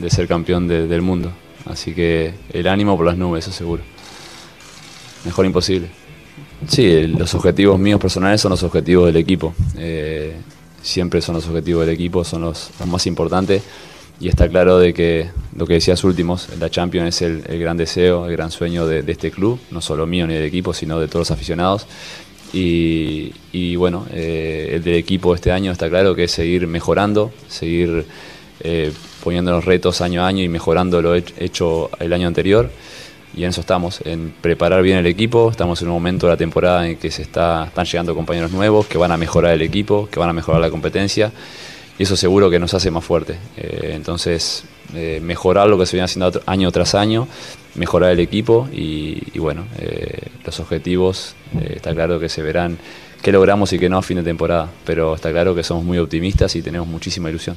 de ser campeón de- del mundo. Así que el ánimo por las nubes, eso seguro. Mejor imposible. Sí, los objetivos míos personales son los objetivos del equipo. Eh, siempre son los objetivos del equipo, son los, más importantes. Y está claro de que lo que decías últimos, la Champions es el, gran deseo, el gran sueño de, este club, no solo mío ni del equipo, sino de todos los aficionados. Y, y bueno, eh, el del equipo este año está claro que es seguir mejorando, seguir eh, poniéndonos retos año a año y mejorando lo hech- hecho el año anterior. Y en eso estamos, en preparar bien el equipo. Estamos en un momento de la temporada en que se está, están llegando compañeros nuevos que van a mejorar el equipo, que van a mejorar la competencia. Y eso seguro que nos hace más fuertes. Eh, entonces, eh, mejorar lo que se viene haciendo año tras año, mejorar el equipo y, bueno, eh, los objetivos está claro que se verán qué logramos y qué no a fin de temporada. Pero está claro que somos muy optimistas y tenemos muchísima ilusión.